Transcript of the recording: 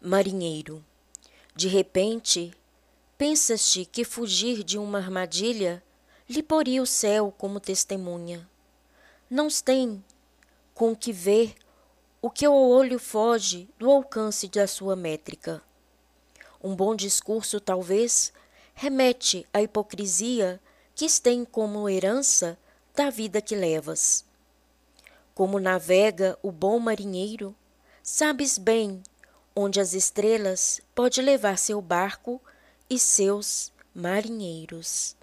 Marinheiro, de repente, pensas-te que fugir de uma armadilha lhe poria o céu como testemunha. Não tem com que ver o que ao olho foge do alcance da sua métrica. Um bom discurso, talvez, remete à hipocrisia que tem como herança da vida que levas. Como navega o bom marinheiro, sabes bem onde as estrelas pode levar seu barco e seus marinheiros.